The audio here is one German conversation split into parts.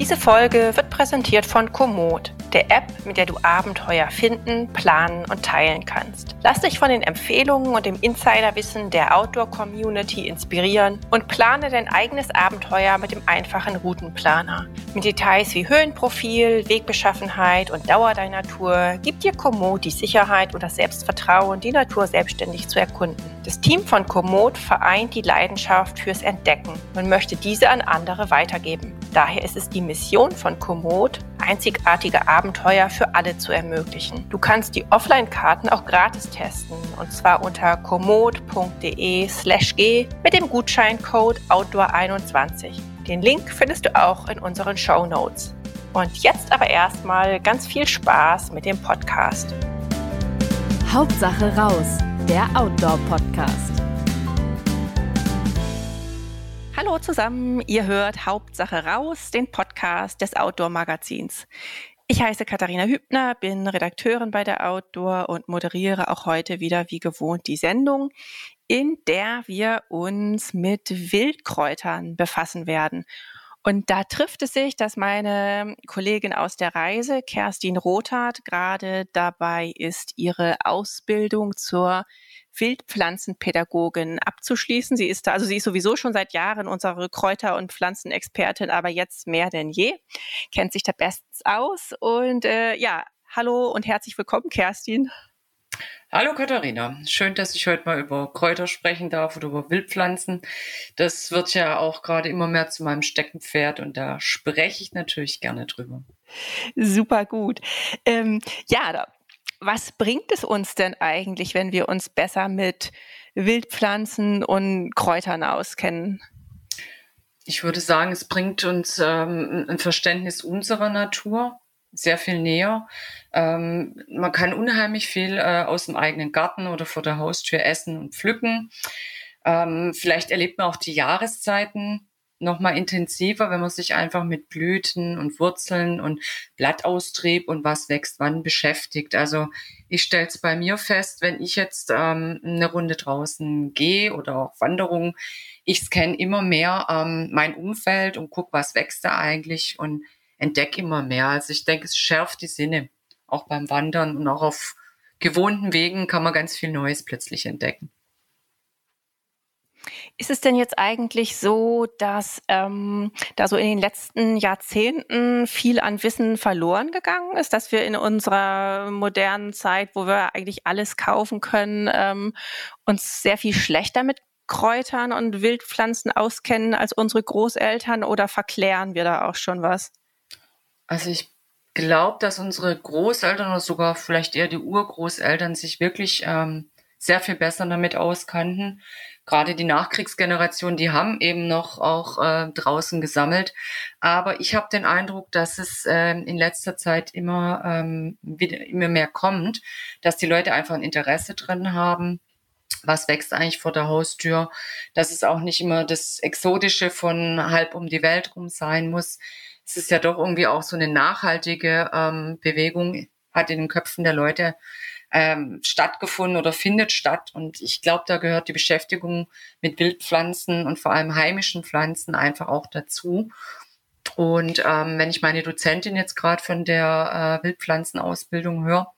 Diese Folge wird präsentiert von Komoot, der App, mit der du Abenteuer finden, planen und teilen kannst. Lass dich von den Empfehlungen und dem Insiderwissen der Outdoor-Community inspirieren und plane dein eigenes Abenteuer mit dem einfachen Routenplaner. Mit Details wie Höhenprofil, Wegbeschaffenheit und Dauer deiner Tour gibt dir Komoot die Sicherheit und das Selbstvertrauen, die Natur selbstständig zu erkunden. Das Team von Komoot vereint die Leidenschaft fürs Entdecken und möchte diese an andere weitergeben. Daher ist es die Mission von Komoot, einzigartige Abenteuer für alle zu ermöglichen. Du kannst die Offline-Karten auch gratis testen und zwar unter komoot.de/g mit dem Gutscheincode Outdoor21. Den Link findest du auch in unseren Show Notes. Und jetzt aber erstmal ganz viel Spaß mit dem Podcast. Hauptsache raus, der Outdoor-Podcast. Hallo zusammen, ihr hört Hauptsache raus, den Podcast des Outdoor-Magazins. Ich heiße Katharina Hübner, bin Redakteurin bei der Outdoor und moderiere auch heute wieder wie gewohnt die Sendung, in der wir uns mit Wildkräutern befassen werden. Und da trifft es sich, dass meine Kollegin aus der Reise, Kerstin Rothardt, gerade dabei ist, ihre Ausbildung zur Wildpflanzenpädagogin abzuschließen. Sie ist also sie ist sowieso schon seit Jahren unsere Kräuter- und Pflanzenexpertin, aber jetzt mehr denn je, kennt sich da bestens aus. Und äh, ja, hallo und herzlich willkommen, Kerstin. Hallo Katharina, schön, dass ich heute mal über Kräuter sprechen darf oder über Wildpflanzen. Das wird ja auch gerade immer mehr zu meinem Steckenpferd und da spreche ich natürlich gerne drüber. Super gut. Ähm, ja, was bringt es uns denn eigentlich, wenn wir uns besser mit Wildpflanzen und Kräutern auskennen? Ich würde sagen, es bringt uns ähm, ein Verständnis unserer Natur sehr viel näher. Ähm, man kann unheimlich viel äh, aus dem eigenen Garten oder vor der Haustür essen und pflücken. Ähm, vielleicht erlebt man auch die Jahreszeiten nochmal intensiver, wenn man sich einfach mit Blüten und Wurzeln und Blattaustrieb und was wächst wann beschäftigt. Also ich stelle es bei mir fest, wenn ich jetzt ähm, eine Runde draußen gehe oder auch Wanderung, ich scanne immer mehr ähm, mein Umfeld und gucke, was wächst da eigentlich und entdecke immer mehr. Also ich denke, es schärft die Sinne, auch beim Wandern und auch auf gewohnten Wegen kann man ganz viel Neues plötzlich entdecken. Ist es denn jetzt eigentlich so, dass ähm, da so in den letzten Jahrzehnten viel an Wissen verloren gegangen ist, dass wir in unserer modernen Zeit, wo wir eigentlich alles kaufen können, ähm, uns sehr viel schlechter mit Kräutern und Wildpflanzen auskennen als unsere Großeltern oder verklären wir da auch schon was? Also ich glaube, dass unsere Großeltern oder sogar vielleicht eher die Urgroßeltern sich wirklich ähm, sehr viel besser damit auskannten gerade die Nachkriegsgeneration, die haben eben noch auch äh, draußen gesammelt. Aber ich habe den Eindruck, dass es äh, in letzter Zeit immer, ähm, wieder, immer mehr kommt, dass die Leute einfach ein Interesse drin haben. Was wächst eigentlich vor der Haustür? Dass es auch nicht immer das Exotische von halb um die Welt rum sein muss. Es ist ja doch irgendwie auch so eine nachhaltige ähm, Bewegung, hat in den Köpfen der Leute ähm, stattgefunden oder findet statt. Und ich glaube, da gehört die Beschäftigung mit Wildpflanzen und vor allem heimischen Pflanzen einfach auch dazu. Und ähm, wenn ich meine Dozentin jetzt gerade von der äh, Wildpflanzenausbildung höre,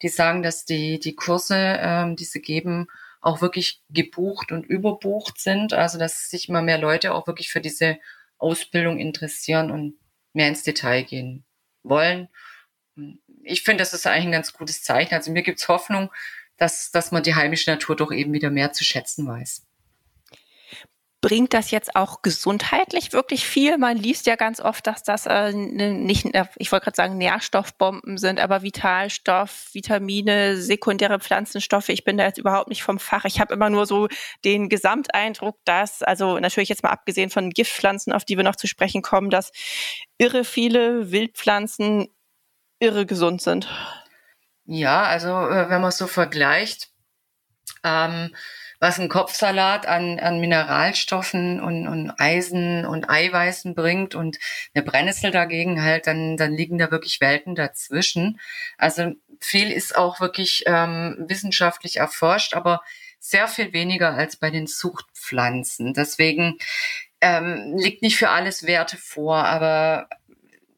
die sagen, dass die, die Kurse, ähm, die sie geben, auch wirklich gebucht und überbucht sind. Also dass sich immer mehr Leute auch wirklich für diese Ausbildung interessieren und mehr ins Detail gehen wollen ich finde, das ist eigentlich ein ganz gutes Zeichen. Also mir gibt es Hoffnung, dass, dass man die heimische Natur doch eben wieder mehr zu schätzen weiß. Bringt das jetzt auch gesundheitlich wirklich viel? Man liest ja ganz oft, dass das äh, nicht, äh, ich wollte gerade sagen, Nährstoffbomben sind, aber Vitalstoff, Vitamine, sekundäre Pflanzenstoffe. Ich bin da jetzt überhaupt nicht vom Fach. Ich habe immer nur so den Gesamteindruck, dass, also natürlich jetzt mal abgesehen von Giftpflanzen, auf die wir noch zu sprechen kommen, dass irre viele Wildpflanzen irre gesund sind. Ja, also äh, wenn man so vergleicht, ähm, was ein Kopfsalat an, an Mineralstoffen und, und Eisen und Eiweißen bringt und eine Brennnessel dagegen halt, dann, dann liegen da wirklich Welten dazwischen. Also viel ist auch wirklich ähm, wissenschaftlich erforscht, aber sehr viel weniger als bei den Zuchtpflanzen. Deswegen ähm, liegt nicht für alles Werte vor, aber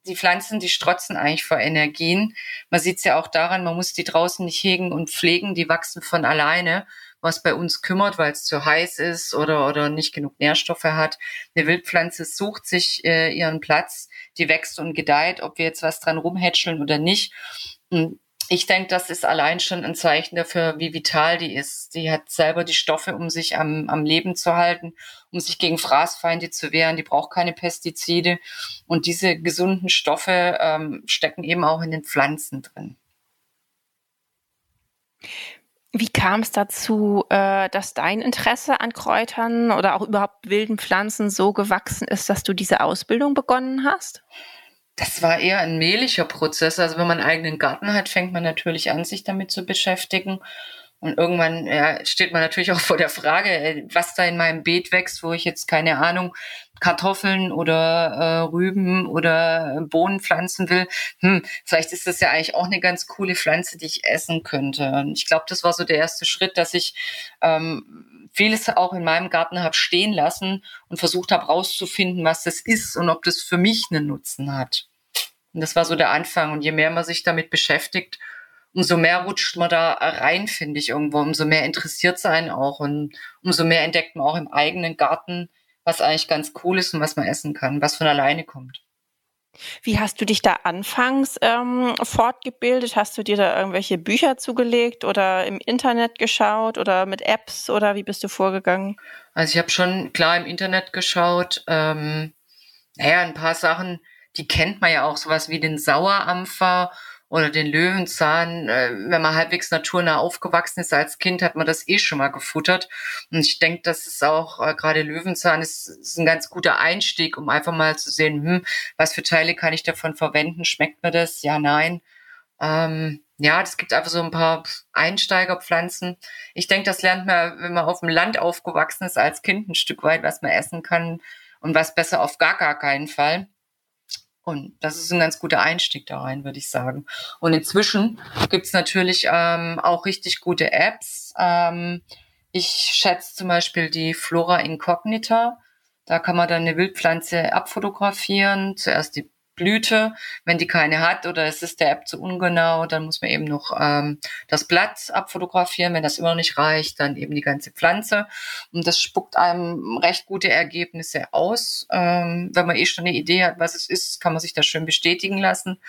die Pflanzen, die strotzen eigentlich vor Energien. Man sieht es ja auch daran, man muss die draußen nicht hegen und pflegen, die wachsen von alleine, was bei uns kümmert, weil es zu heiß ist oder, oder nicht genug Nährstoffe hat. Eine Wildpflanze sucht sich äh, ihren Platz, die wächst und gedeiht, ob wir jetzt was dran rumhätscheln oder nicht. Ich denke, das ist allein schon ein Zeichen dafür, wie vital die ist. Die hat selber die Stoffe, um sich am, am Leben zu halten, um sich gegen Fraßfeinde zu wehren. Die braucht keine Pestizide. Und diese gesunden Stoffe ähm, stecken eben auch in den Pflanzen drin. Wie kam es dazu, äh, dass dein Interesse an Kräutern oder auch überhaupt wilden Pflanzen so gewachsen ist, dass du diese Ausbildung begonnen hast? Das war eher ein mählicher Prozess. Also wenn man einen eigenen Garten hat, fängt man natürlich an, sich damit zu beschäftigen. Und irgendwann ja, steht man natürlich auch vor der Frage, äh, was da in meinem Beet wächst, wo ich jetzt keine Ahnung, Kartoffeln oder äh, Rüben oder Bohnen pflanzen will. Hm, vielleicht ist das ja eigentlich auch eine ganz coole Pflanze, die ich essen könnte. Und ich glaube, das war so der erste Schritt, dass ich ähm, vieles auch in meinem Garten habe stehen lassen und versucht habe rauszufinden, was das ist und ob das für mich einen Nutzen hat. Und das war so der Anfang. Und je mehr man sich damit beschäftigt, umso mehr rutscht man da rein, finde ich irgendwo. Umso mehr interessiert sein auch und umso mehr entdeckt man auch im eigenen Garten, was eigentlich ganz cool ist und was man essen kann, was von alleine kommt. Wie hast du dich da anfangs ähm, fortgebildet? Hast du dir da irgendwelche Bücher zugelegt oder im Internet geschaut oder mit Apps oder wie bist du vorgegangen? Also ich habe schon klar im Internet geschaut. Ähm, naja, ein paar Sachen, die kennt man ja auch, sowas wie den Sauerampfer oder den Löwenzahn. Äh, wenn man halbwegs naturnah aufgewachsen ist als Kind, hat man das eh schon mal gefuttert. Und ich denke, das ist auch äh, gerade Löwenzahn ist, ist ein ganz guter Einstieg, um einfach mal zu sehen, hm, was für Teile kann ich davon verwenden? Schmeckt mir das? Ja, nein. Ähm, ja, es gibt einfach so ein paar Einsteigerpflanzen. Ich denke, das lernt man, wenn man auf dem Land aufgewachsen ist, als Kind ein Stück weit, was man essen kann und was besser auf gar, gar keinen Fall. Und das ist ein ganz guter Einstieg da rein, würde ich sagen. Und inzwischen gibt's natürlich ähm, auch richtig gute Apps. Ähm, ich schätze zum Beispiel die Flora Incognita. Da kann man dann eine Wildpflanze abfotografieren. Zuerst die Blüte. Wenn die keine hat oder es ist der App zu ungenau, dann muss man eben noch ähm, das Blatt abfotografieren. Wenn das immer noch nicht reicht, dann eben die ganze Pflanze. Und das spuckt einem recht gute Ergebnisse aus. Ähm, wenn man eh schon eine Idee hat, was es ist, kann man sich das schön bestätigen lassen.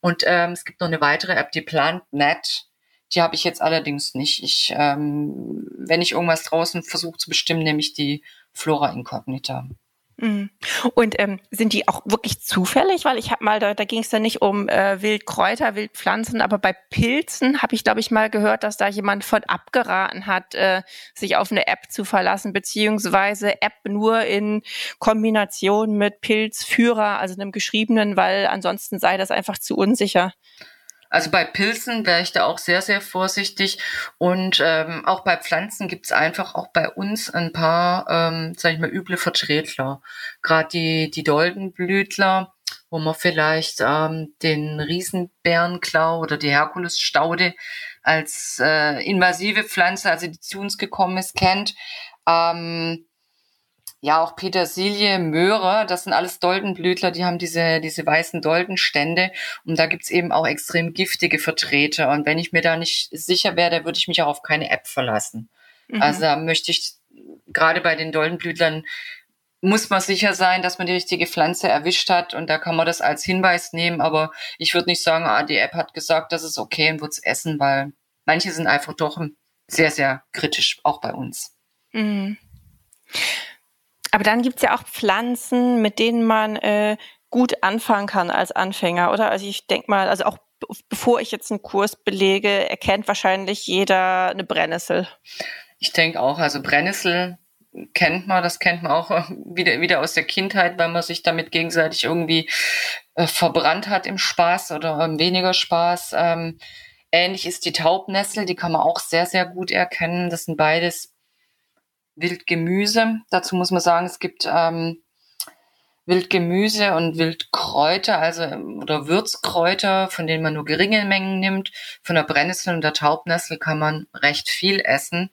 Und ähm, es gibt noch eine weitere App, die PlantNet. Die habe ich jetzt allerdings nicht. Ich, ähm, wenn ich irgendwas draußen versuche zu bestimmen, nehme ich die Flora Incognita. Mhm. Und ähm, sind die auch wirklich zufällig? Weil ich habe mal, da, da ging es dann nicht um äh, Wildkräuter, Wildpflanzen, aber bei Pilzen habe ich, glaube ich, mal gehört, dass da jemand von abgeraten hat, äh, sich auf eine App zu verlassen, beziehungsweise App nur in Kombination mit Pilzführer, also einem geschriebenen, weil ansonsten sei das einfach zu unsicher. Also bei Pilzen wäre ich da auch sehr, sehr vorsichtig. Und ähm, auch bei Pflanzen gibt es einfach auch bei uns ein paar, ähm, sag ich mal, üble Vertretler. Gerade die, die Doldenblütler, wo man vielleicht ähm, den Riesenbärenklau oder die Herkulesstaude als äh, invasive Pflanze, also die zu uns gekommen ist, kennt. Ähm, ja, auch Petersilie, Möhre, das sind alles Doldenblütler, die haben diese, diese weißen Doldenstände und da gibt's eben auch extrem giftige Vertreter. Und wenn ich mir da nicht sicher wäre, da würde ich mich auch auf keine App verlassen. Mhm. Also da möchte ich gerade bei den Doldenblütlern muss man sicher sein, dass man die richtige Pflanze erwischt hat und da kann man das als Hinweis nehmen, aber ich würde nicht sagen, ah, die App hat gesagt, das ist okay und wird's essen, weil manche sind einfach doch sehr, sehr kritisch, auch bei uns. Mhm. Aber dann gibt's ja auch Pflanzen, mit denen man äh, gut anfangen kann als Anfänger, oder? Also ich denke mal, also auch bevor ich jetzt einen Kurs belege, erkennt wahrscheinlich jeder eine Brennnessel. Ich denke auch, also Brennnessel kennt man, das kennt man auch wieder, wieder aus der Kindheit, weil man sich damit gegenseitig irgendwie äh, verbrannt hat im Spaß oder ähm, weniger Spaß. Ähm, ähnlich ist die Taubnessel, die kann man auch sehr, sehr gut erkennen. Das sind beides Wildgemüse. Dazu muss man sagen, es gibt ähm, Wildgemüse und Wildkräuter, also oder Würzkräuter, von denen man nur geringe Mengen nimmt. Von der Brennnessel und der Taubnessel kann man recht viel essen.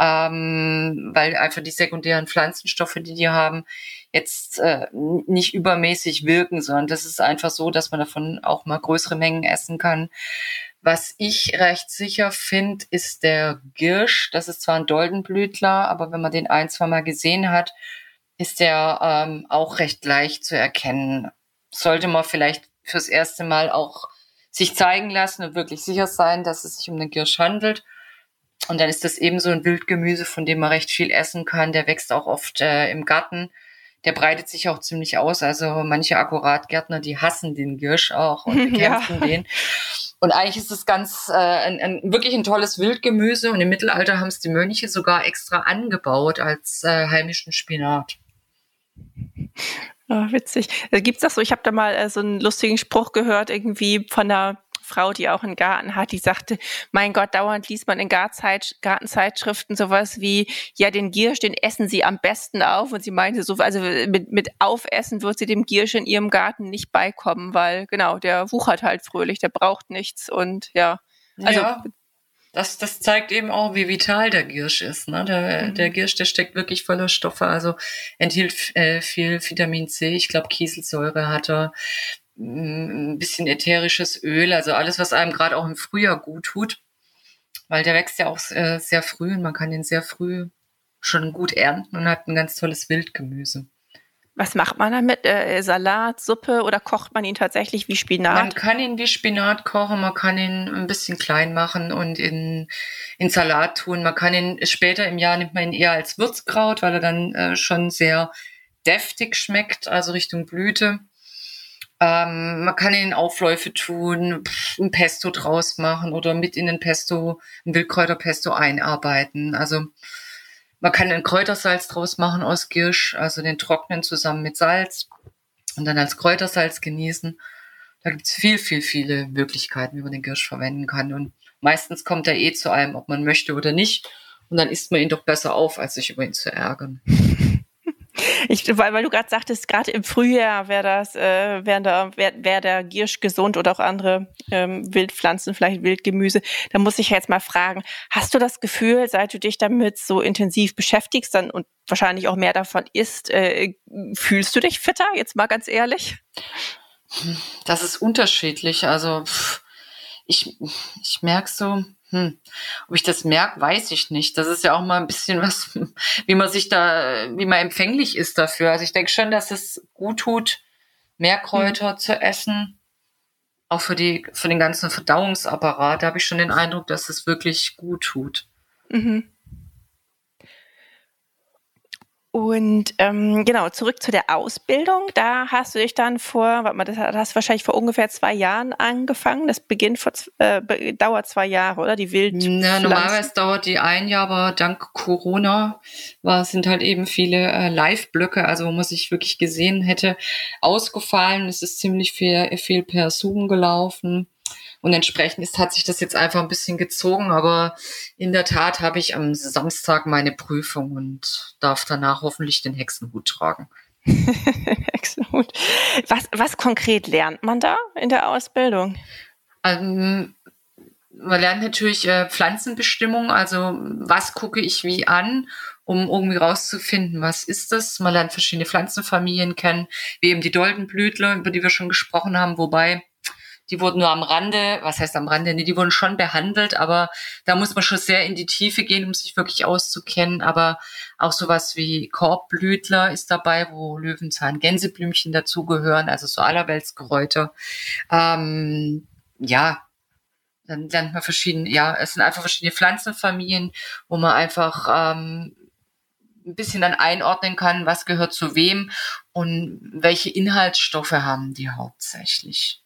ähm, weil einfach die sekundären Pflanzenstoffe, die die haben, jetzt äh, nicht übermäßig wirken, sondern das ist einfach so, dass man davon auch mal größere Mengen essen kann. Was ich recht sicher finde, ist der Girsch. Das ist zwar ein Doldenblütler, aber wenn man den ein, zwei Mal gesehen hat, ist der ähm, auch recht leicht zu erkennen. Sollte man vielleicht fürs erste Mal auch sich zeigen lassen und wirklich sicher sein, dass es sich um den Girsch handelt. Und dann ist das eben so ein Wildgemüse, von dem man recht viel essen kann. Der wächst auch oft äh, im Garten. Der breitet sich auch ziemlich aus. Also manche Akkuratgärtner, die hassen den Girsch auch und bekämpfen ja. den. Und eigentlich ist es ganz äh, ein, ein, wirklich ein tolles Wildgemüse. Und im Mittelalter haben es die Mönche sogar extra angebaut als äh, heimischen Spinat. Oh, witzig. Äh, gibt's das so? Ich habe da mal äh, so einen lustigen Spruch gehört, irgendwie von einer Frau, die auch einen Garten hat, die sagte, mein Gott, dauernd liest man in Gartenzeit, Gartenzeitschriften sowas wie, ja, den Giersch, den essen sie am besten auf. Und sie meinte so, also mit, mit Aufessen wird sie dem Giersch in ihrem Garten nicht beikommen, weil genau, der wuchert halt fröhlich, der braucht nichts und ja. Also ja. Das, das zeigt eben auch, wie vital der Giersch ist. Ne? Der, mhm. der Giersch, der steckt wirklich voller Stoffe, also enthielt äh, viel Vitamin C. Ich glaube, Kieselsäure hat er, ein bisschen ätherisches Öl, also alles, was einem gerade auch im Frühjahr gut tut. Weil der wächst ja auch äh, sehr früh und man kann den sehr früh schon gut ernten und hat ein ganz tolles Wildgemüse. Was macht man damit? Äh, Salat, Suppe oder kocht man ihn tatsächlich wie Spinat? Man kann ihn wie Spinat kochen, man kann ihn ein bisschen klein machen und in, in Salat tun. Man kann ihn später im Jahr nimmt man ihn eher als Würzkraut, weil er dann äh, schon sehr deftig schmeckt, also Richtung Blüte. Ähm, man kann in Aufläufe tun, ein Pesto draus machen oder mit in den Pesto, ein Wildkräuterpesto einarbeiten. Also man kann ein Kräutersalz draus machen aus Girsch, also den trocknen zusammen mit Salz und dann als Kräutersalz genießen. Da gibt's viel, viel, viele Möglichkeiten, wie man den Girsch verwenden kann. Und meistens kommt er eh zu einem, ob man möchte oder nicht. Und dann isst man ihn doch besser auf, als sich über ihn zu ärgern. Ich, weil, weil du gerade sagtest, gerade im Frühjahr wäre das, äh, wäre da, wär, wär der Giersch gesund oder auch andere ähm, Wildpflanzen, vielleicht Wildgemüse. Da muss ich jetzt mal fragen, hast du das Gefühl, seit du dich damit so intensiv beschäftigst dann und wahrscheinlich auch mehr davon isst, äh, fühlst du dich fitter, jetzt mal ganz ehrlich? Das ist unterschiedlich. Also ich, ich merke so, hm. Ob ich das merke, weiß ich nicht. Das ist ja auch mal ein bisschen was, wie man sich da, wie man empfänglich ist dafür. Also ich denke schon, dass es gut tut, Meerkräuter mhm. zu essen. Auch für die, für den ganzen Verdauungsapparat. Da habe ich schon den Eindruck, dass es wirklich gut tut. Mhm. Und ähm, genau, zurück zu der Ausbildung. Da hast du dich dann vor, warte mal, das hast du wahrscheinlich vor ungefähr zwei Jahren angefangen. Das beginnt vor, äh, dauert zwei Jahre, oder? Die Wild. Ja, normalerweise dauert die ein Jahr, aber dank Corona war, sind halt eben viele äh, Live-Blöcke, also wo man sich wirklich gesehen hätte, ausgefallen. Es ist ziemlich viel, viel per Zoom gelaufen. Und entsprechend ist, hat sich das jetzt einfach ein bisschen gezogen. Aber in der Tat habe ich am Samstag meine Prüfung und darf danach hoffentlich den Hexenhut tragen. Hexenhut. Was, was konkret lernt man da in der Ausbildung? Ähm, man lernt natürlich äh, Pflanzenbestimmung, also was gucke ich wie an, um irgendwie rauszufinden, was ist das. Man lernt verschiedene Pflanzenfamilien kennen, wie eben die Doldenblütler, über die wir schon gesprochen haben, wobei die wurden nur am Rande, was heißt am Rande, nee, die wurden schon behandelt, aber da muss man schon sehr in die Tiefe gehen, um sich wirklich auszukennen. Aber auch sowas wie Korbblütler ist dabei, wo Löwenzahn, Gänseblümchen dazugehören, also so allerweltsgeräuter. Ähm, ja, dann lernt man verschiedene, ja, es sind einfach verschiedene Pflanzenfamilien, wo man einfach ähm, ein bisschen dann einordnen kann, was gehört zu wem und welche Inhaltsstoffe haben die hauptsächlich.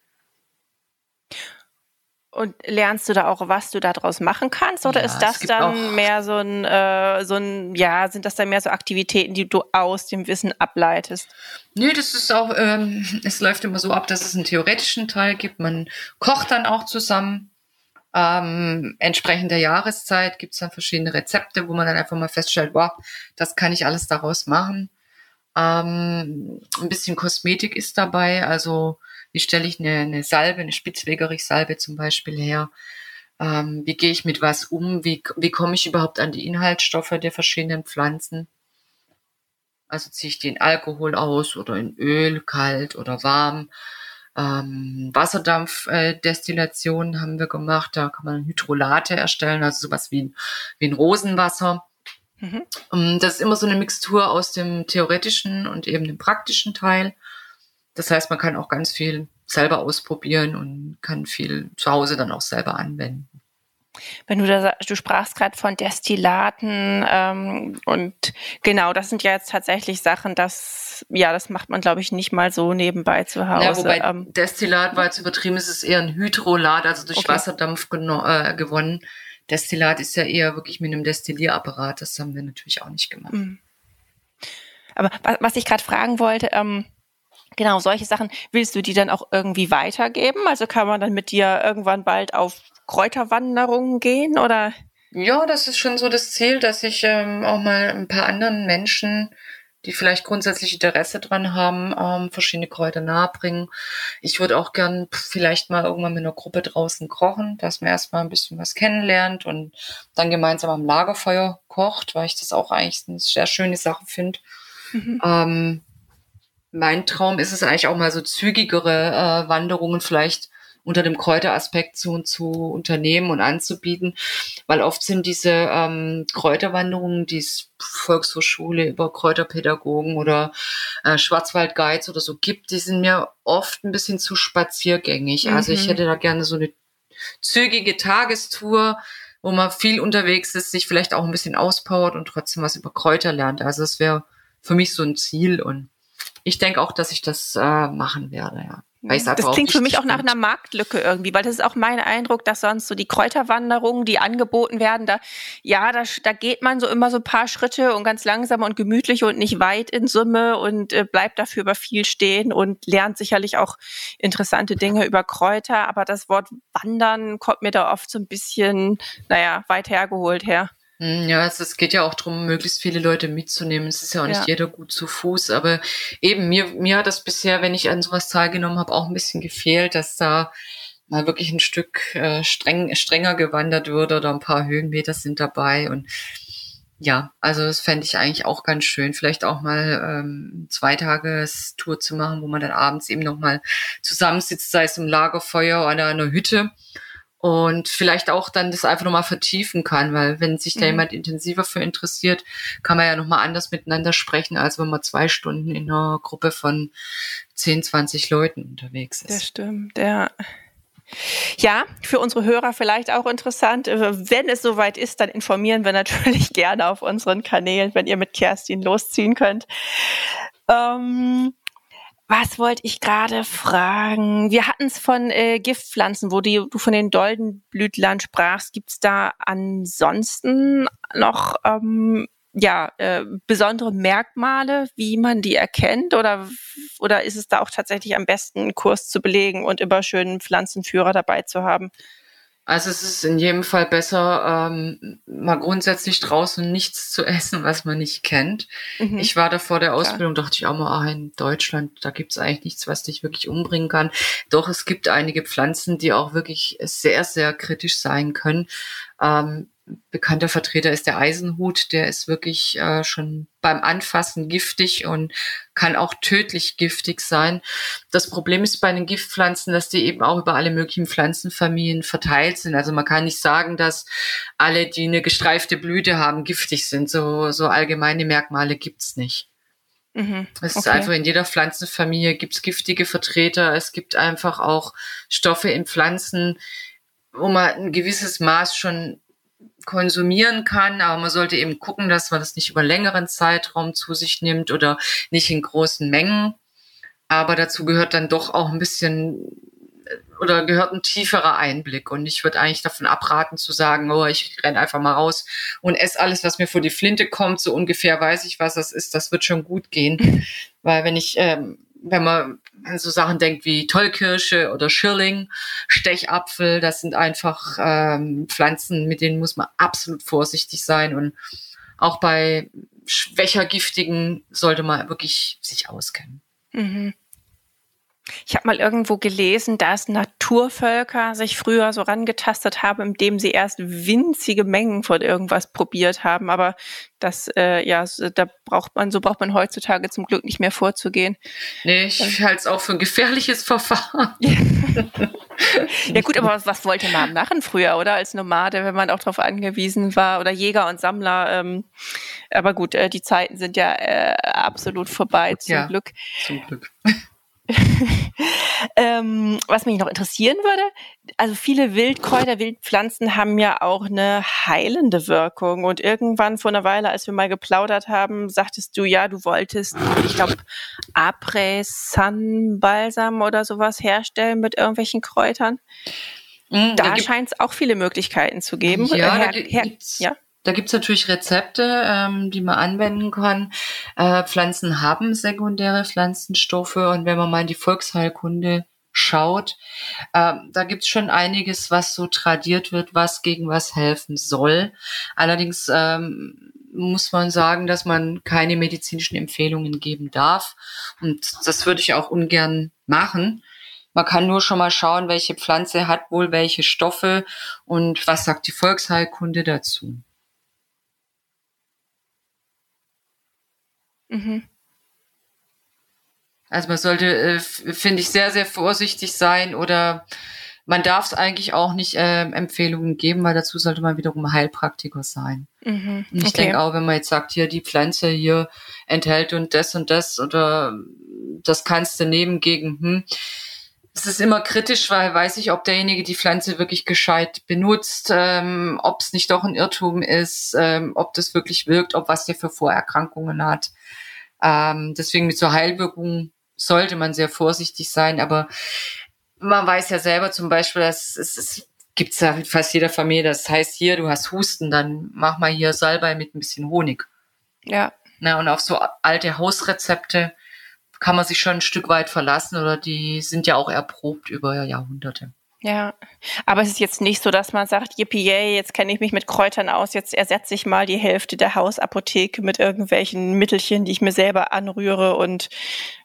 Und lernst du da auch, was du daraus machen kannst? Oder ja, ist das dann mehr so ein, äh, so ein, ja, sind das dann mehr so Aktivitäten, die du aus dem Wissen ableitest? Nee, das ist auch, ähm, es läuft immer so ab, dass es einen theoretischen Teil gibt. Man kocht dann auch zusammen. Ähm, entsprechend der Jahreszeit gibt es dann verschiedene Rezepte, wo man dann einfach mal feststellt, wow, das kann ich alles daraus machen. Ähm, ein bisschen Kosmetik ist dabei, also wie stelle ich eine, eine Salbe, eine Spitzwegerich-Salbe zum Beispiel her? Ähm, wie gehe ich mit was um? Wie, wie komme ich überhaupt an die Inhaltsstoffe der verschiedenen Pflanzen? Also ziehe ich den Alkohol aus oder in Öl, kalt oder warm. Ähm, Wasserdampfdestillation äh, haben wir gemacht. Da kann man Hydrolate erstellen, also sowas wie ein, wie ein Rosenwasser. Mhm. Ähm, das ist immer so eine Mixtur aus dem theoretischen und eben dem praktischen Teil. Das heißt, man kann auch ganz viel selber ausprobieren und kann viel zu Hause dann auch selber anwenden. Wenn du da, du sprachst gerade von Destillaten ähm, und genau, das sind ja jetzt tatsächlich Sachen, das ja, das macht man glaube ich nicht mal so nebenbei zu Hause. Ja, wobei ähm, Destillat, weil es übertrieben ist, ist eher ein Hydrolat, also durch okay. Wasserdampf äh, gewonnen. Destillat ist ja eher wirklich mit einem Destillierapparat, das haben wir natürlich auch nicht gemacht. Mhm. Aber was, was ich gerade fragen wollte, ähm, Genau, solche Sachen willst du die dann auch irgendwie weitergeben? Also kann man dann mit dir irgendwann bald auf Kräuterwanderungen gehen oder? Ja, das ist schon so das Ziel, dass ich ähm, auch mal ein paar anderen Menschen, die vielleicht grundsätzlich Interesse dran haben, ähm, verschiedene Kräuter nahebringen. Ich würde auch gern vielleicht mal irgendwann mit einer Gruppe draußen kochen, dass man erstmal ein bisschen was kennenlernt und dann gemeinsam am Lagerfeuer kocht, weil ich das auch eigentlich eine sehr schöne Sache finde. Mhm. Ähm, mein Traum ist es eigentlich auch mal so zügigere äh, Wanderungen vielleicht unter dem Kräuteraspekt zu, zu unternehmen und anzubieten, weil oft sind diese ähm, Kräuterwanderungen, die es Volkshochschule über Kräuterpädagogen oder äh, Schwarzwaldguides oder so gibt, die sind mir oft ein bisschen zu spaziergängig. Mhm. Also ich mhm. hätte da gerne so eine zügige Tagestour, wo man viel unterwegs ist, sich vielleicht auch ein bisschen auspowert und trotzdem was über Kräuter lernt. Also das wäre für mich so ein Ziel und ich denke auch, dass ich das äh, machen werde, ja. Weil ich das klingt für mich auch nach einer Marktlücke irgendwie, weil das ist auch mein Eindruck, dass sonst so die Kräuterwanderungen, die angeboten werden, da, ja, da, da geht man so immer so ein paar Schritte und ganz langsam und gemütlich und nicht weit in Summe und äh, bleibt dafür über viel stehen und lernt sicherlich auch interessante Dinge über Kräuter. Aber das Wort Wandern kommt mir da oft so ein bisschen, naja, weit hergeholt her. Hm, ja, es, es geht ja auch darum, möglichst viele Leute mitzunehmen. Es ist ja auch nicht ja. jeder gut zu Fuß, aber eben mir, mir hat das bisher, wenn ich an sowas teilgenommen habe, auch ein bisschen gefehlt, dass da mal wirklich ein Stück äh, streng, strenger gewandert würde oder ein paar Höhenmeter sind dabei und ja, also das fände ich eigentlich auch ganz schön. Vielleicht auch mal ähm, zwei Tagestour zu machen, wo man dann abends eben nochmal zusammensitzt, sei es im Lagerfeuer oder einer Hütte und vielleicht auch dann das einfach nochmal vertiefen kann, weil wenn sich da mhm. jemand intensiver für interessiert, kann man ja nochmal anders miteinander sprechen, als wenn man zwei Stunden in einer Gruppe von 10, 20 Leuten unterwegs ist. Das stimmt, ja. Ja, für unsere Hörer vielleicht auch interessant. Wenn es soweit ist, dann informieren wir natürlich gerne auf unseren Kanälen, wenn ihr mit Kerstin losziehen könnt. Ähm, was wollte ich gerade fragen? Wir hatten es von äh, Giftpflanzen, wo die, du von den Doldenblütlern sprachst. Gibt es da ansonsten noch ähm, ja, äh, besondere Merkmale, wie man die erkennt? Oder, oder ist es da auch tatsächlich am besten, einen Kurs zu belegen und immer schönen Pflanzenführer dabei zu haben? Also es ist in jedem Fall besser, ähm, mal grundsätzlich draußen nichts zu essen, was man nicht kennt. Mhm. Ich war da vor der Ausbildung, Klar. dachte ich auch mal, ah, in Deutschland, da gibt's eigentlich nichts, was dich wirklich umbringen kann. Doch es gibt einige Pflanzen, die auch wirklich sehr, sehr kritisch sein können. Ähm, bekannter Vertreter ist der Eisenhut. Der ist wirklich äh, schon beim Anfassen giftig und kann auch tödlich giftig sein. Das Problem ist bei den Giftpflanzen, dass die eben auch über alle möglichen Pflanzenfamilien verteilt sind. Also man kann nicht sagen, dass alle, die eine gestreifte Blüte haben, giftig sind. So, so allgemeine Merkmale gibt's nicht. Mhm, es ist einfach in jeder Pflanzenfamilie gibt's giftige Vertreter. Es gibt einfach auch Stoffe in Pflanzen, wo man ein gewisses Maß schon konsumieren kann, aber man sollte eben gucken, dass man das nicht über längeren Zeitraum zu sich nimmt oder nicht in großen Mengen. Aber dazu gehört dann doch auch ein bisschen oder gehört ein tieferer Einblick. Und ich würde eigentlich davon abraten zu sagen, oh, ich renn einfach mal raus und esse alles, was mir vor die Flinte kommt. So ungefähr weiß ich, was das ist. Das wird schon gut gehen. Weil wenn ich ähm, wenn man an so Sachen denkt wie Tollkirsche oder Schirling, Stechapfel, das sind einfach ähm, Pflanzen, mit denen muss man absolut vorsichtig sein und auch bei schwächer giftigen sollte man wirklich sich auskennen. Mhm. Ich habe mal irgendwo gelesen, dass Natur Naturvölker sich früher so rangetastet haben, indem sie erst winzige Mengen von irgendwas probiert haben. Aber das, äh, ja, da braucht man, so braucht man heutzutage zum Glück nicht mehr vorzugehen. Nee, ich halte es auch für ein gefährliches Verfahren. ja gut, aber was, was wollte man machen früher, oder? Als Nomade, wenn man auch darauf angewiesen war, oder Jäger und Sammler. Ähm, aber gut, äh, die Zeiten sind ja äh, absolut vorbei, zum ja, Glück. Zum Glück. ähm, was mich noch interessieren würde, also viele Wildkräuter, Wildpflanzen haben ja auch eine heilende Wirkung. Und irgendwann vor einer Weile, als wir mal geplaudert haben, sagtest du ja, du wolltest, ich glaube, Apresan-Balsam oder sowas herstellen mit irgendwelchen Kräutern. Mhm, da, scheint es auch viele Möglichkeiten zu geben. Ja, her, her, ja? Da gibt's natürlich Rezepte, ähm, die man anwenden kann. Äh, Pflanzen haben sekundäre Pflanzenstoffe und wenn man mal in die Volksheilkunde schaut, äh, da gibt's schon einiges, was so tradiert wird, was gegen was helfen soll. Allerdings ähm, muss man sagen, dass man keine medizinischen Empfehlungen geben darf. Und das würde ich auch ungern machen. Man kann nur schon mal schauen, welche Pflanze hat wohl welche Stoffe und was sagt die Volksheilkunde dazu. Mhm. Also man sollte, äh, finde ich, sehr, sehr vorsichtig sein oder man darf es eigentlich auch nicht äh, Empfehlungen geben, weil dazu sollte man wiederum Heilpraktiker sein. Mhm, und ich okay. denke auch, wenn man jetzt sagt, hier die Pflanze hier enthält und das und das oder das kannst du nehmen gegen, hm, es ist immer kritisch, weil weiß ich, ob derjenige die Pflanze wirklich gescheit benutzt, ähm, ob es nicht doch ein Irrtum ist, ähm, ob das wirklich wirkt, ob was der für Vorerkrankungen hat. Ähm, deswegen mit so Heilwirkung sollte man sehr vorsichtig sein, aber man weiß ja selber zum Beispiel, dass es, es gibt's ja in fast jeder Familie, das heißt hier, du hast Husten, dann mach mal hier Salbei mit ein bisschen Honig. Ja. Na, und auf so alte Hausrezepte kann man sich schon ein Stück weit verlassen oder die sind ja auch erprobt über Jahrhunderte. Ja, aber es ist jetzt nicht so, dass man sagt, yippie, yay, jetzt kenne ich mich mit Kräutern aus, jetzt ersetze ich mal die Hälfte der Hausapotheke mit irgendwelchen Mittelchen, die ich mir selber anrühre und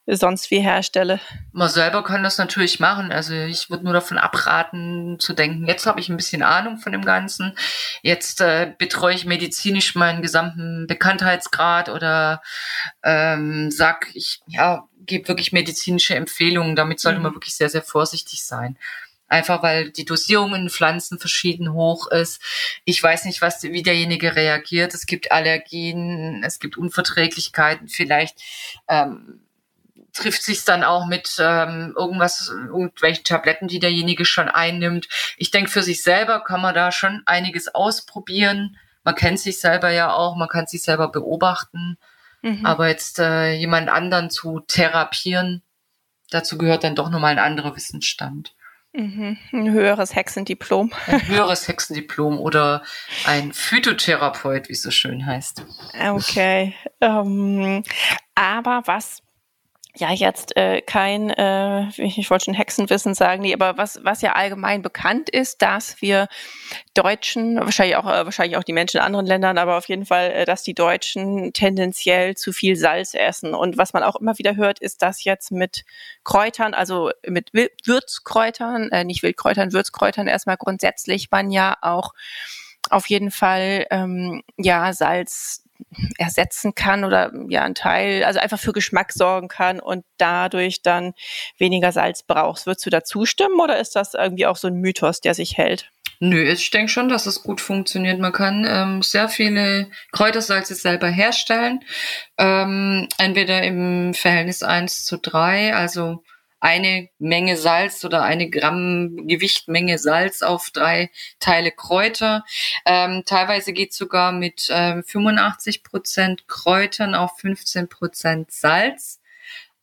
sonst wie herstelle. Man selber kann das natürlich machen. Also ich würde nur davon abraten zu denken, jetzt habe ich ein bisschen Ahnung von dem Ganzen. Jetzt äh, betreue ich medizinisch meinen gesamten Bekanntheitsgrad oder ähm, sag ich, ja, gebe wirklich medizinische Empfehlungen. Damit sollte mhm. man wirklich sehr, sehr vorsichtig sein. Einfach weil die Dosierung in Pflanzen verschieden hoch ist. Ich weiß nicht, was, wie derjenige reagiert. Es gibt Allergien, es gibt Unverträglichkeiten. Vielleicht ähm, trifft sich dann auch mit ähm, irgendwas, irgendwelchen Tabletten, die derjenige schon einnimmt. Ich denke, für sich selber kann man da schon einiges ausprobieren. Man kennt sich selber ja auch, man kann sich selber beobachten. Mhm. Aber jetzt äh, jemand anderen zu therapieren, dazu gehört dann doch nochmal ein anderer Wissensstand. Mhm. Ein höheres Hexendiplom. Ein höheres Hexendiplom oder ein Phytotherapeut, wie es so schön heißt. Okay. Ähm, aber was ja jetzt äh, kein, äh, ich wollte schon Hexenwissen sagen, nee, aber was, was ja allgemein bekannt ist, dass wir Deutschen, wahrscheinlich auch, äh, wahrscheinlich auch die Menschen in anderen Ländern, aber auf jeden Fall, äh, dass die Deutschen tendenziell zu viel Salz essen. Und was man auch immer wieder hört, ist, dass jetzt mit Kräutern, also mit Würzkräutern, äh, nicht Wildkräutern, Würzkräutern erstmal grundsätzlich man ja auch auf jeden Fall ähm, ja Salz ersetzen kann oder ja ein Teil, also einfach für Geschmack sorgen kann und dadurch dann weniger Salz brauchst. Würdest du da zustimmen oder ist das irgendwie auch so ein Mythos, der sich hält? Nö, ich denke schon, dass es gut funktioniert. Man kann ähm, sehr viele Kräutersalze selber herstellen. Ähm, entweder im Verhältnis eins zu drei, also eine Menge Salz oder eine Gramm Gewichtmenge Salz auf drei Teile Kräuter. Ähm, teilweise geht sogar mit ähm, 85 Prozent Kräutern auf 15 Prozent Salz.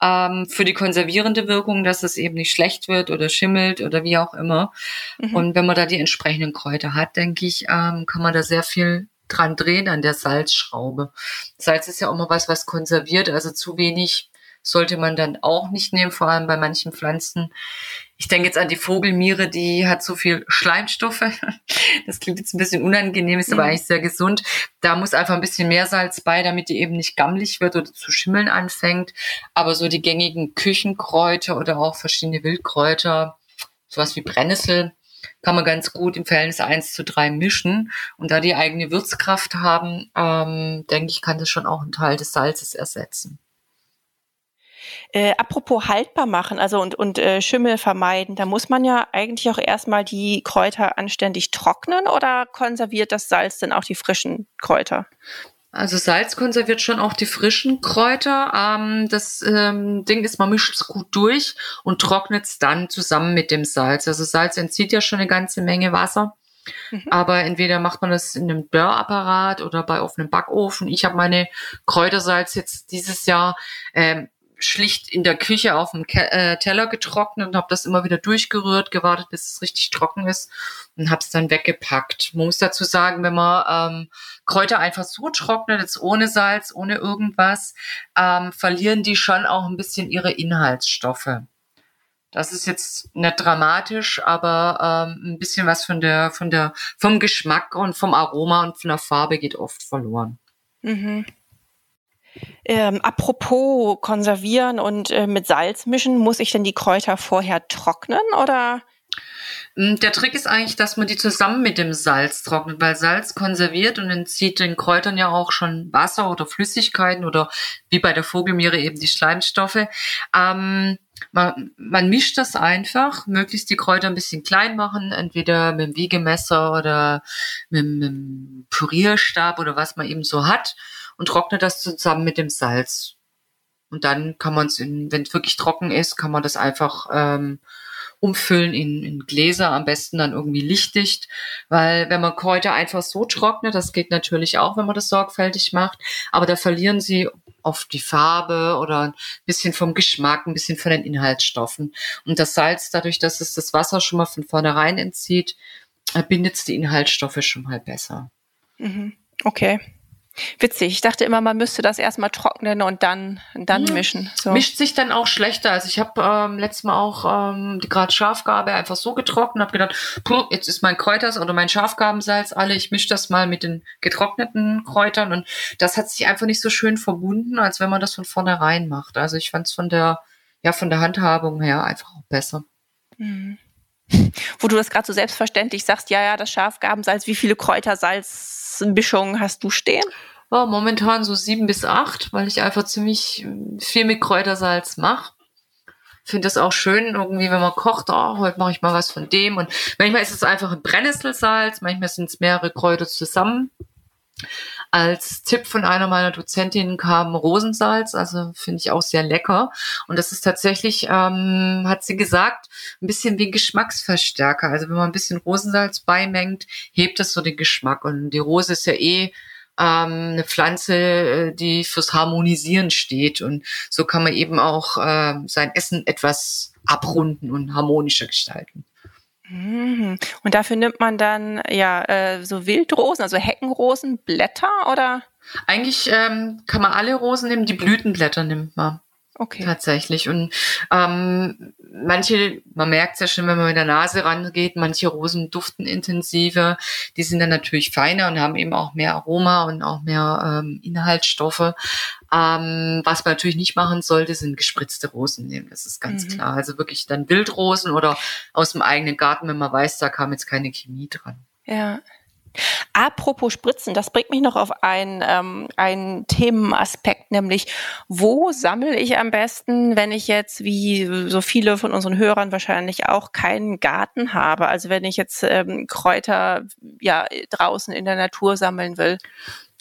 Ähm, für die konservierende Wirkung, dass es eben nicht schlecht wird oder schimmelt oder wie auch immer. Mhm. Und wenn man da die entsprechenden Kräuter hat, denke ich, ähm, kann man da sehr viel dran drehen an der Salzschraube. Salz ist ja auch immer was, was konserviert, also zu wenig sollte man dann auch nicht nehmen, vor allem bei manchen Pflanzen. Ich denke jetzt an die Vogelmiere, die hat so viel Schleimstoffe. Das klingt jetzt ein bisschen unangenehm, ist aber mhm. eigentlich sehr gesund. Da muss einfach ein bisschen mehr Salz bei, damit die eben nicht gammelig wird oder zu schimmeln anfängt. Aber so die gängigen Küchenkräuter oder auch verschiedene Wildkräuter, sowas wie Brennnessel kann man ganz gut im Verhältnis 1 zu 3 mischen. Und da die eigene Würzkraft haben, ähm, denke ich, kann das schon auch einen Teil des Salzes ersetzen. Äh, apropos haltbar machen, also und, und äh, Schimmel vermeiden, da muss man ja eigentlich auch erstmal die Kräuter anständig trocknen oder konserviert das Salz denn auch die frischen Kräuter? Also Salz konserviert schon auch die frischen Kräuter. Ähm, das ähm, Ding ist, man mischt es gut durch und trocknet es dann zusammen mit dem Salz. Also Salz entzieht ja schon eine ganze Menge Wasser. Mhm. Aber entweder macht man das in einem Dörrapparat oder bei offenem Backofen. Ich habe meine Kräutersalz jetzt dieses Jahr ähm, schlicht in der Küche auf dem Ke äh, Teller getrocknet und habe das immer wieder durchgerührt, gewartet, bis es richtig trocken ist und habe es dann weggepackt. Man muss dazu sagen, wenn man ähm, Kräuter einfach so trocknet, jetzt ohne Salz, ohne irgendwas, ähm, verlieren die schon auch ein bisschen ihre Inhaltsstoffe. Das ist jetzt nicht dramatisch, aber ähm, ein bisschen was von der, von der, vom Geschmack und vom Aroma und von der Farbe geht oft verloren. Mhm. Ähm, apropos konservieren und äh, mit Salz mischen, muss ich denn die Kräuter vorher trocknen oder? Mm, der Trick ist eigentlich, dass man die zusammen mit dem Salz trocknet, weil Salz konserviert und entzieht den Kräutern ja auch schon Wasser oder Flüssigkeiten oder wie bei der Vogelmiere eben die Schleimstoffe. Ähm, man, man mischt das einfach, möglichst die Kräuter ein bisschen klein machen, entweder mit dem Wiegemesser oder mit, mit dem Pürierstab oder was man eben so hat und trocknet das zusammen mit dem Salz. Und dann kann man es, wenn es wirklich trocken ist, kann man das einfach ähm, umfüllen in, in Gläser, am besten dann irgendwie lichtdicht, weil wenn man Kräuter einfach so trocknet, das geht natürlich auch, wenn man das sorgfältig macht, aber da verlieren sie oft die Farbe oder ein bisschen vom Geschmack, ein bisschen von den Inhaltsstoffen. Und das Salz, dadurch, dass es das Wasser schon mal von vornherein entzieht, bindet es die Inhaltsstoffe schon mal besser. Mhm. Okay. Witzig. Ich dachte immer, man müsste das erstmal trocknen und dann, dann ja. mischen. So. Mischt sich dann auch schlechter. Also ich habe ähm, letztes Mal auch ähm, die gerade Schafgabe einfach so getrocknet, habe gedacht, puh, jetzt ist mein Kräuters oder mein Schafgabensalz alle. Ich mische das mal mit den getrockneten Kräutern und das hat sich einfach nicht so schön verbunden, als wenn man das von vornherein macht. Also ich fand es von der, ja, von der Handhabung her einfach auch besser. Mhm. Wo du das gerade so selbstverständlich sagst, ja, ja, das Schafgabensalz, wie viele Kräutersalzmischungen hast du stehen? Oh, momentan so sieben bis acht, weil ich einfach ziemlich viel mit Kräutersalz mache. Finde das auch schön, irgendwie, wenn man kocht, oh, heute mache ich mal was von dem. Und manchmal ist es einfach ein Brennnesselsalz, manchmal sind es mehrere Kräuter zusammen. Als Tipp von einer meiner Dozentinnen kam Rosensalz, also finde ich auch sehr lecker. Und das ist tatsächlich, ähm, hat sie gesagt, ein bisschen wie Geschmacksverstärker. Also wenn man ein bisschen Rosensalz beimengt, hebt das so den Geschmack. Und die Rose ist ja eh ähm, eine Pflanze, äh, die fürs Harmonisieren steht. Und so kann man eben auch äh, sein Essen etwas abrunden und harmonischer gestalten. Mhm. Und dafür nimmt man dann ja äh, so Wildrosen, also Heckenrosen, Blätter oder? Eigentlich ähm, kann man alle Rosen nehmen, die Blütenblätter nimmt man. Okay. Tatsächlich. Und ähm, manche, man merkt es ja schon, wenn man mit der Nase rangeht, manche Rosen duften intensiver. Die sind dann natürlich feiner und haben eben auch mehr Aroma und auch mehr ähm, Inhaltsstoffe. Ähm, was man natürlich nicht machen sollte, sind gespritzte Rosen nehmen. Das ist ganz mhm. klar. Also wirklich dann Wildrosen oder aus dem eigenen Garten, wenn man weiß, da kam jetzt keine Chemie dran. Ja. Apropos Spritzen, das bringt mich noch auf einen, ähm, einen Themenaspekt, nämlich wo sammle ich am besten, wenn ich jetzt, wie so viele von unseren Hörern wahrscheinlich auch, keinen Garten habe? Also wenn ich jetzt ähm, Kräuter ja draußen in der Natur sammeln will.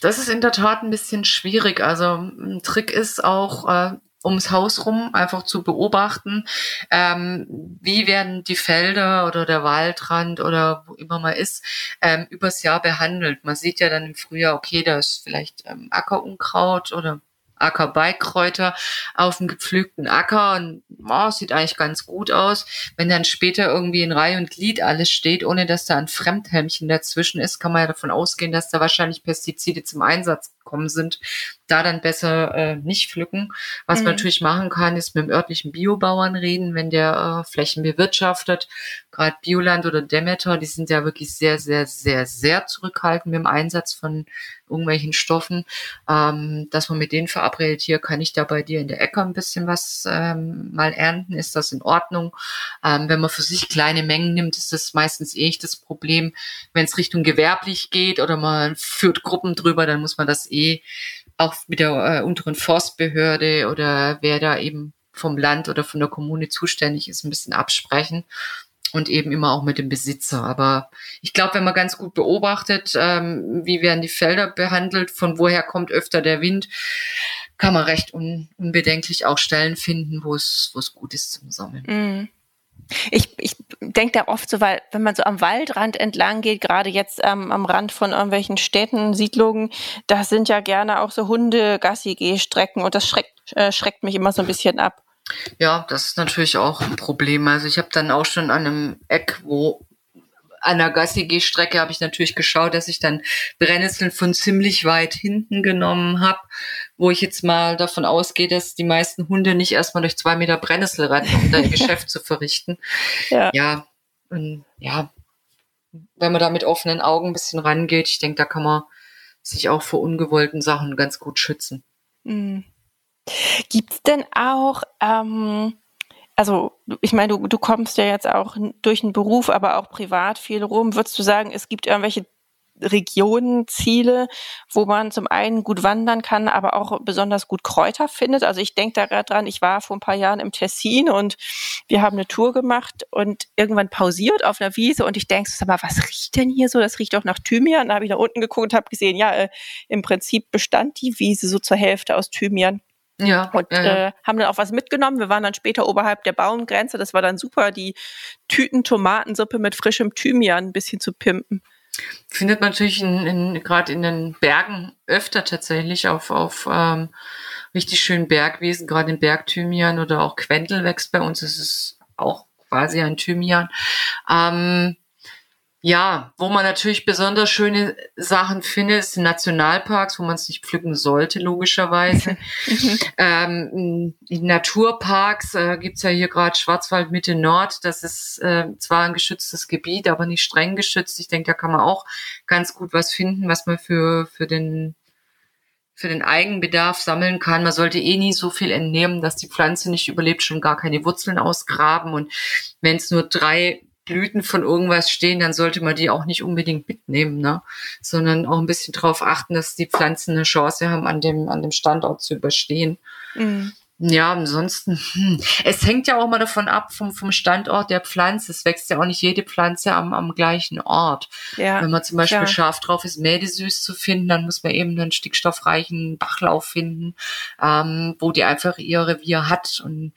Das ist in der Tat ein bisschen schwierig. Also ein Trick ist auch, äh, ums Haus rum einfach zu beobachten, ähm, wie werden die Felder oder der Waldrand oder wo immer man ist, ähm, übers Jahr behandelt. Man sieht ja dann im Frühjahr, okay, da ist vielleicht ähm, Ackerunkraut oder Ackerbeikräuter auf dem gepflügten Acker und oh, sieht eigentlich ganz gut aus. Wenn dann später irgendwie in Reihe und Glied alles steht, ohne dass da ein Fremdhelmchen dazwischen ist, kann man ja davon ausgehen, dass da wahrscheinlich Pestizide zum Einsatz gekommen sind, da dann besser äh, nicht pflücken. Was mhm. man natürlich machen kann, ist mit dem örtlichen Biobauern reden, wenn der äh, Flächen bewirtschaftet. Gerade Bioland oder Demeter, die sind ja wirklich sehr, sehr, sehr, sehr zurückhaltend mit dem Einsatz von irgendwelchen Stoffen, ähm, dass man mit denen verabredet, hier kann ich da bei dir in der Ecke ein bisschen was ähm, mal ernten, ist das in Ordnung. Ähm, wenn man für sich kleine Mengen nimmt, ist das meistens eh das Problem. Wenn es Richtung gewerblich geht oder man führt Gruppen drüber, dann muss man das eh auch mit der äh, unteren Forstbehörde oder wer da eben vom Land oder von der Kommune zuständig ist, ein bisschen absprechen und eben immer auch mit dem Besitzer. Aber ich glaube, wenn man ganz gut beobachtet, ähm, wie werden die Felder behandelt, von woher kommt öfter der Wind, kann man recht un unbedenklich auch Stellen finden, wo es gut ist zum Sammeln. Mm. Ich, ich denke da oft so, weil wenn man so am Waldrand entlang geht, gerade jetzt ähm, am Rand von irgendwelchen Städten, Siedlungen, da sind ja gerne auch so Hunde-Gassi-Gehstrecken und das schreckt, äh, schreckt mich immer so ein bisschen ab. Ja, das ist natürlich auch ein Problem. Also ich habe dann auch schon an einem Eck, wo an der Gassi-Gehstrecke habe ich natürlich geschaut, dass ich dann Brennnesseln von ziemlich weit hinten genommen habe, wo ich jetzt mal davon ausgehe, dass die meisten Hunde nicht erstmal durch zwei Meter Brennnessel rennen, um dein Geschäft zu verrichten. Ja. Ja, und ja, wenn man da mit offenen Augen ein bisschen rangeht, ich denke, da kann man sich auch vor ungewollten Sachen ganz gut schützen. Mhm. Gibt es denn auch, ähm, also ich meine, du, du kommst ja jetzt auch durch den Beruf, aber auch privat viel rum. Würdest du sagen, es gibt irgendwelche Regionen, Ziele, wo man zum einen gut wandern kann, aber auch besonders gut Kräuter findet. Also ich denke da gerade dran, ich war vor ein paar Jahren im Tessin und wir haben eine Tour gemacht und irgendwann pausiert auf einer Wiese und ich denke, sag mal, was riecht denn hier so? Das riecht doch nach Thymian. Da habe ich nach unten geguckt und habe gesehen, ja, äh, im Prinzip bestand die Wiese so zur Hälfte aus Thymian. Ja. Und ja, ja. Äh, haben dann auch was mitgenommen. Wir waren dann später oberhalb der Baumgrenze. Das war dann super, die Tüten Tomatensuppe mit frischem Thymian ein bisschen zu pimpen. Findet man natürlich in, in, gerade in den Bergen öfter tatsächlich auf, auf ähm, richtig schönen Bergwiesen, gerade in Bergthymian oder auch Quendel wächst bei uns. Das ist auch quasi ein Thymian. Ähm, ja, wo man natürlich besonders schöne Sachen findet, sind Nationalparks, wo man es nicht pflücken sollte, logischerweise. ähm, in Naturparks äh, gibt's ja hier gerade Schwarzwald Mitte Nord. Das ist äh, zwar ein geschütztes Gebiet, aber nicht streng geschützt. Ich denke, da kann man auch ganz gut was finden, was man für, für den für den Eigenbedarf sammeln kann. Man sollte eh nie so viel entnehmen, dass die Pflanze nicht überlebt, schon gar keine Wurzeln ausgraben. Und wenn es nur drei Blüten von irgendwas stehen, dann sollte man die auch nicht unbedingt mitnehmen, ne? sondern auch ein bisschen darauf achten, dass die Pflanzen eine Chance haben, an dem, an dem Standort zu überstehen. Mhm. Ja, ansonsten, hm. es hängt ja auch mal davon ab, vom, vom Standort der Pflanze. Es wächst ja auch nicht jede Pflanze am, am gleichen Ort. Ja, Wenn man zum Beispiel klar. scharf drauf ist, Mädesüß zu finden, dann muss man eben einen stickstoffreichen Bachlauf finden, ähm, wo die einfach ihr Revier hat. Und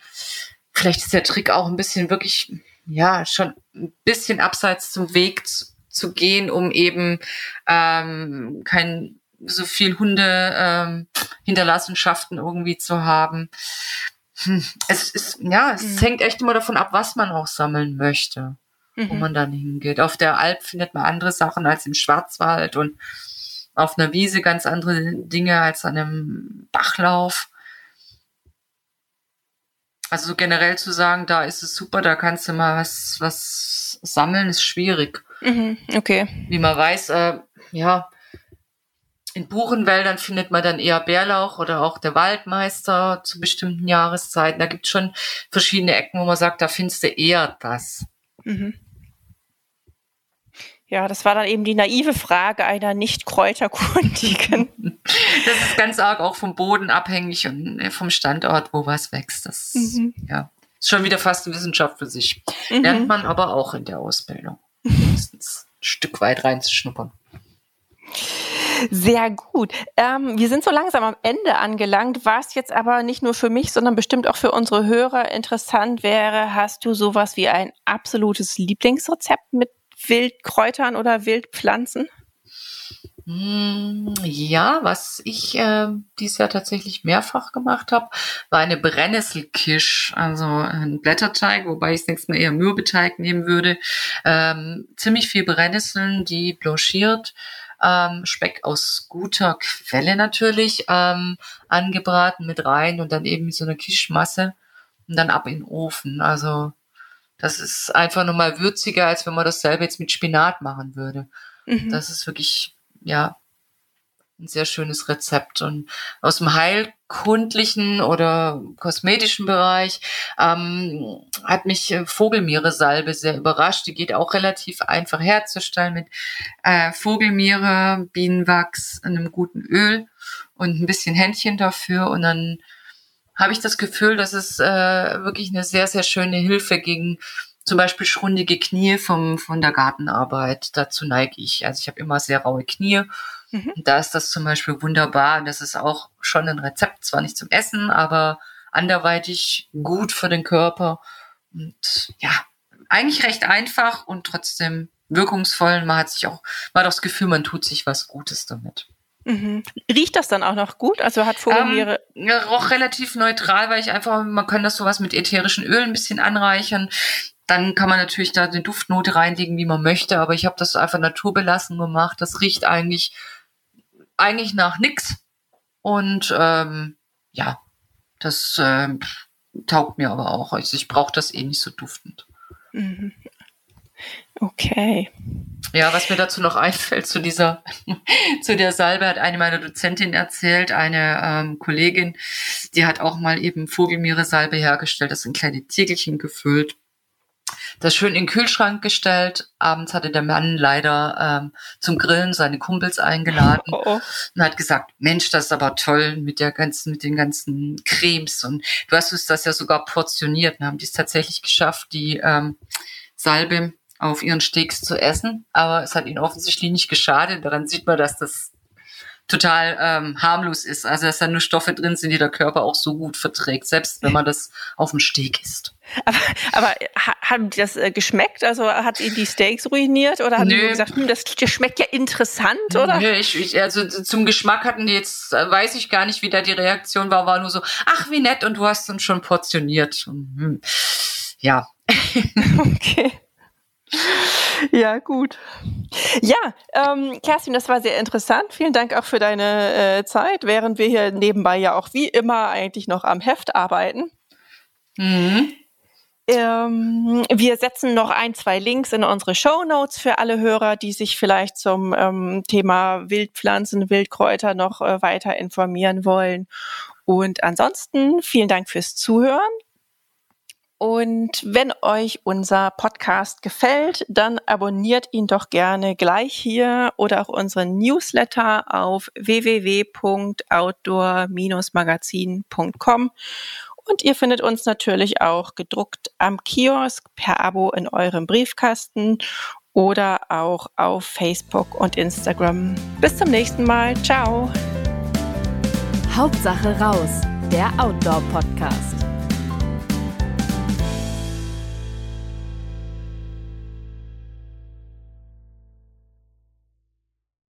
vielleicht ist der Trick auch ein bisschen wirklich ja schon ein bisschen abseits zum Weg zu, zu gehen, um eben ähm, kein so viel Hunde ähm, Hinterlassenschaften irgendwie zu haben. Hm, es ist ja, es mhm. hängt echt immer davon ab, was man auch sammeln möchte, mhm. wo man dann hingeht. Auf der Alp findet man andere Sachen als im Schwarzwald und auf einer Wiese ganz andere Dinge als an einem Bachlauf. Also generell zu sagen, da ist es super, da kannst du mal was, was sammeln, ist schwierig. Mhm, okay. Wie man weiß, äh, ja, in Buchenwäldern findet man dann eher Bärlauch oder auch der Waldmeister zu bestimmten Jahreszeiten. Da gibt es schon verschiedene Ecken, wo man sagt, da findest du eher das. Mhm. Ja, das war dann eben die naive Frage einer Nicht-Kräuterkundigen. das ist ganz arg auch vom Boden abhängig und äh, vom Standort, wo was wächst. Das mhm. ja, ist schon wieder fast eine Wissenschaft für sich. Mhm. Lernt man aber auch in der Ausbildung. Mindestens ein Stück weit reinzuschnuppern. Sehr gut. Ähm, wir sind so langsam am Ende angelangt. Was jetzt aber nicht nur für mich, sondern bestimmt auch für unsere Hörer interessant wäre, hast du sowas wie ein absolutes Lieblingsrezept mit Wildkräutern oder Wildpflanzen? Hm, ja, was ich äh, dieses Jahr tatsächlich mehrfach gemacht habe, war eine Brennnesselkisch, also ein Blätterteig, wobei ich nächstes Mal eher Mürbeteig nehmen würde. Ähm, ziemlich viel Brennnesseln, die blanchiert ähm, Speck aus guter Quelle natürlich, ähm, angebraten mit rein und dann eben so eine Kischmasse und dann ab in den Ofen. Also das ist einfach nochmal würziger, als wenn man dasselbe jetzt mit Spinat machen würde. Mhm. Das ist wirklich, ja, ein sehr schönes Rezept. Und aus dem heilkundlichen oder kosmetischen Bereich ähm, hat mich äh, Vogelmeere-Salbe sehr überrascht. Die geht auch relativ einfach herzustellen mit äh, Vogelmeere, Bienenwachs, einem guten Öl und ein bisschen Händchen dafür. Und dann habe ich das Gefühl, dass es äh, wirklich eine sehr, sehr schöne Hilfe gegen zum Beispiel schrundige Knie vom, von der Gartenarbeit. Dazu neige ich. Also ich habe immer sehr raue Knie Mhm. Da ist das zum Beispiel wunderbar. Und das ist auch schon ein Rezept, zwar nicht zum Essen, aber anderweitig gut für den Körper. Und ja, eigentlich recht einfach und trotzdem wirkungsvoll. Man hat sich auch, man hat auch das Gefühl, man tut sich was Gutes damit. Mhm. Riecht das dann auch noch gut? Also hat Vogelmeere. Ähm, ja, roch relativ neutral, weil ich einfach, man kann das sowas mit ätherischen Ölen ein bisschen anreichern. Dann kann man natürlich da eine Duftnote reinlegen, wie man möchte, aber ich habe das einfach naturbelassen gemacht. Das riecht eigentlich eigentlich nach nix. Und ähm, ja, das äh, taugt mir aber auch. Also ich brauche das eh nicht so duftend. Mhm. Okay. Ja, was mir dazu noch einfällt zu dieser, zu der Salbe, hat eine meiner Dozentinnen erzählt, eine ähm, Kollegin, die hat auch mal eben Vogelmeere-Salbe hergestellt, das sind kleine Tiegelchen gefüllt das schön in den Kühlschrank gestellt. Abends hatte der Mann leider ähm, zum Grillen seine Kumpels eingeladen oh, oh. und hat gesagt, Mensch, das ist aber toll mit der ganzen, mit den ganzen Cremes und du hast uns das ja sogar portioniert und haben die es tatsächlich geschafft, die ähm, Salbe auf ihren Steaks zu essen, aber es hat ihnen offensichtlich nicht geschadet. Daran sieht man, dass das total ähm, harmlos ist. Also dass da nur Stoffe drin sind, die der Körper auch so gut verträgt, selbst wenn man das auf dem Steak isst. Aber, aber haben die das äh, geschmeckt? Also hat ihn die Steaks ruiniert oder haben Nö. die gesagt, hm, das, das schmeckt ja interessant, oder? Nö, ich, ich, also zum Geschmack hatten die jetzt, äh, weiß ich gar nicht, wie da die Reaktion war, war nur so, ach wie nett und du hast uns schon portioniert. Und, hm, ja. okay. Ja, gut. Ja, ähm, Kerstin, das war sehr interessant. Vielen Dank auch für deine äh, Zeit, während wir hier nebenbei ja auch wie immer eigentlich noch am Heft arbeiten. Mhm. Ähm, wir setzen noch ein, zwei Links in unsere Show Notes für alle Hörer, die sich vielleicht zum ähm, Thema Wildpflanzen, Wildkräuter noch äh, weiter informieren wollen. Und ansonsten vielen Dank fürs Zuhören. Und wenn euch unser Podcast gefällt, dann abonniert ihn doch gerne gleich hier oder auch unseren Newsletter auf www.outdoor-magazin.com. Und ihr findet uns natürlich auch gedruckt am Kiosk per Abo in eurem Briefkasten oder auch auf Facebook und Instagram. Bis zum nächsten Mal. Ciao. Hauptsache raus, der Outdoor-Podcast.